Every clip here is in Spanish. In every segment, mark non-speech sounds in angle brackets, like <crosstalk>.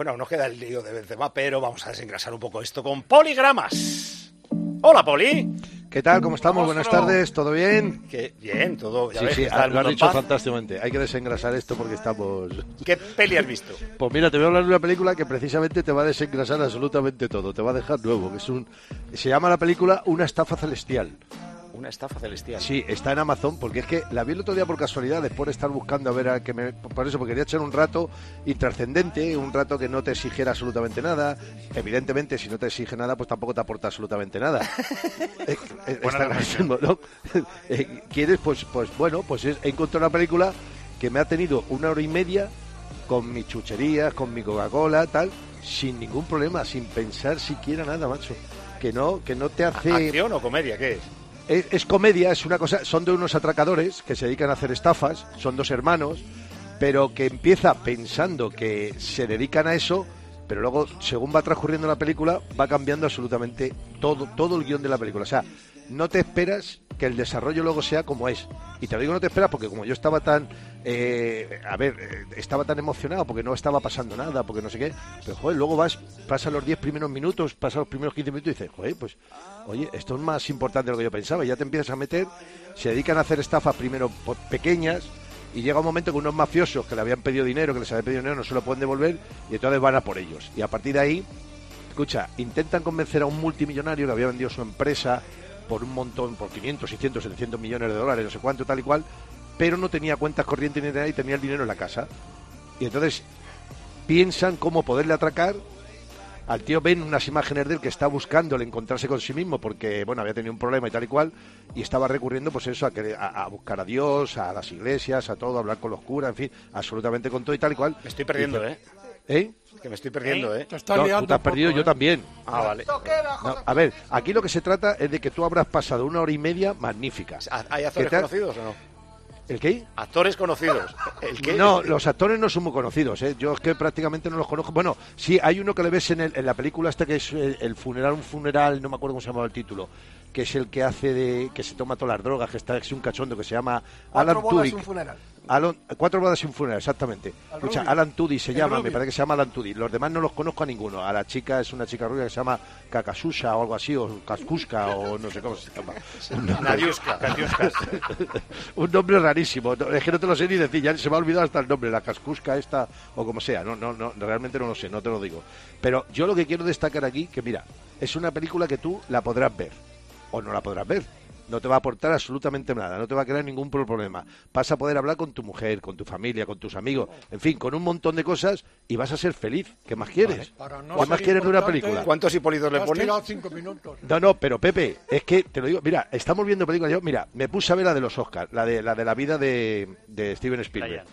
Bueno, nos queda el lío de Benzema, pero vamos a desengrasar un poco esto con poligramas. Hola, Poli. ¿Qué tal? ¿Cómo estamos? Buenas tardes, ¿todo bien? Que bien, todo. Ya sí, ves sí, está lo has dicho paz. fantásticamente. Hay que desengrasar esto porque estamos... ¿Qué peli has visto? Pues mira, te voy a hablar de una película que precisamente te va a desengrasar absolutamente todo. Te va a dejar nuevo. Que es un... Se llama la película Una estafa celestial. Una estafa celestial. Sí, está en Amazon porque es que la vi el otro día por casualidad después de estar buscando a ver a que me... Por eso, porque quería echar un rato intrascendente, un rato que no te exigiera absolutamente nada. Evidentemente, si no te exige nada, pues tampoco te aporta absolutamente nada. <laughs> Eh, eh, está ¿no? <laughs> Eh, ¿Quieres? Pues, pues bueno, pues es- he encontrado una película que me ha tenido una hora y media con mis chucherías, con mi Coca-Cola, tal, sin ningún problema, sin pensar siquiera nada, macho. Que no, que no te hace... ¿Acción o comedia? ¿Qué es? Es, comedia, es una cosa. Son de unos atracadores que se dedican a hacer estafas, son dos hermanos, pero que empieza pensando que se dedican a eso, pero luego, según va transcurriendo la película, va cambiando absolutamente todo, todo el guion de la película. O sea, no te esperas que el desarrollo luego sea como es. Y te lo digo no te esperas porque como yo estaba tan, eh, a ver, eh, estaba tan emocionado porque no estaba pasando nada, porque no sé qué, pero joder, luego vas, pasan los 10 primeros minutos, pasan los primeros 15 minutos y dices, joder, pues, oye, esto es más importante de lo que yo pensaba. Ya te empiezas a meter, se dedican a hacer estafas primero pequeñas y llega un momento que unos mafiosos que le habían pedido dinero, que les habían pedido dinero, no se lo pueden devolver y entonces van a por ellos. Y a partir de ahí, escucha, intentan convencer a un multimillonario que había vendido su empresa por un montón, por 500, 600, 700 millones de dólares, no sé cuánto, tal y cual, pero no tenía cuentas corrientes ni nada y tenía el dinero en la casa. Y entonces piensan cómo poderle atracar. Al tío ven unas imágenes de él que está buscando el encontrarse con sí mismo porque, bueno, había tenido un problema y tal y cual, y estaba recurriendo, pues eso, a, que, a, a buscar a Dios, a las iglesias, a todo, a hablar con los curas, en fin, absolutamente con todo y tal y cual. Me estoy perdiendo, ¿eh? ¿Eh? Que me estoy perdiendo, ¿eh? Te estás No, liando tú te has poco, perdido, yo ¿eh? también. Ah, vale. No, a ver, aquí lo que se trata es de que tú habrás pasado una hora y media magnífica. ¿Hay actores conocidos o no? ¿El qué? Actores conocidos. ¿El qué? No, los actores no son muy conocidos, ¿eh? Yo es que prácticamente no los conozco. Bueno, sí, hay uno que le ves en, el- en la película esta que es el, el funeral, un funeral, no me acuerdo cómo se llamaba el título, que es el que hace de, que se toma todas las drogas, que está es un cachondo que se llama Alan Cuatro bodas y un funeral. Alan- cuatro bodas y un funeral, exactamente. Escucha, rubio. Alan Tudy se El llama, me parece que se llama Alan Tudy. Los demás no los conozco a ninguno. A la chica es una chica rubia que se llama Kakasusha o algo así, o Kaskuska o no sé cómo se llama. <laughs> Nadiuska. <laughs> Un nombre rarísimo. Es que no te lo sé ni decir, ya se me ha olvidado hasta el nombre, la cascusca esta o como sea. No, no, no, realmente no lo sé, no te lo digo. Pero yo lo que quiero destacar aquí, que mira, es una película que tú la podrás ver o no la podrás ver. No te va a aportar absolutamente nada, no te va a crear ningún pro- problema. Vas a poder hablar con tu mujer, con tu familia, con tus amigos, en fin, con un montón de cosas y vas a ser feliz. ¿Qué más quieres? No ¿Qué más quieres de una película? ¿Cuántos hipolitos le pones? cinco minutos. No, no, pero Pepe, es que te lo digo, mira, estamos viendo películas. Yo, mira, me puse a ver la de los Oscars, la de la de la vida de, de Steven Spielberg.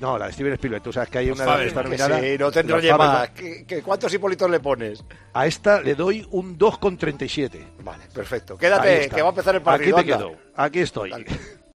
No, la de Steven Spielberg. Tú sabes que hay una Vale, que está que nominada. sí, no te Los enrolles Fabelman. más. ¿Qué- qué- ¿Cuántos hipolitos le pones? A esta le doy un 2,37. Vale, perfecto. Quédate, que va a empezar el partido. Aquí te quedo. Aquí estoy. Dale.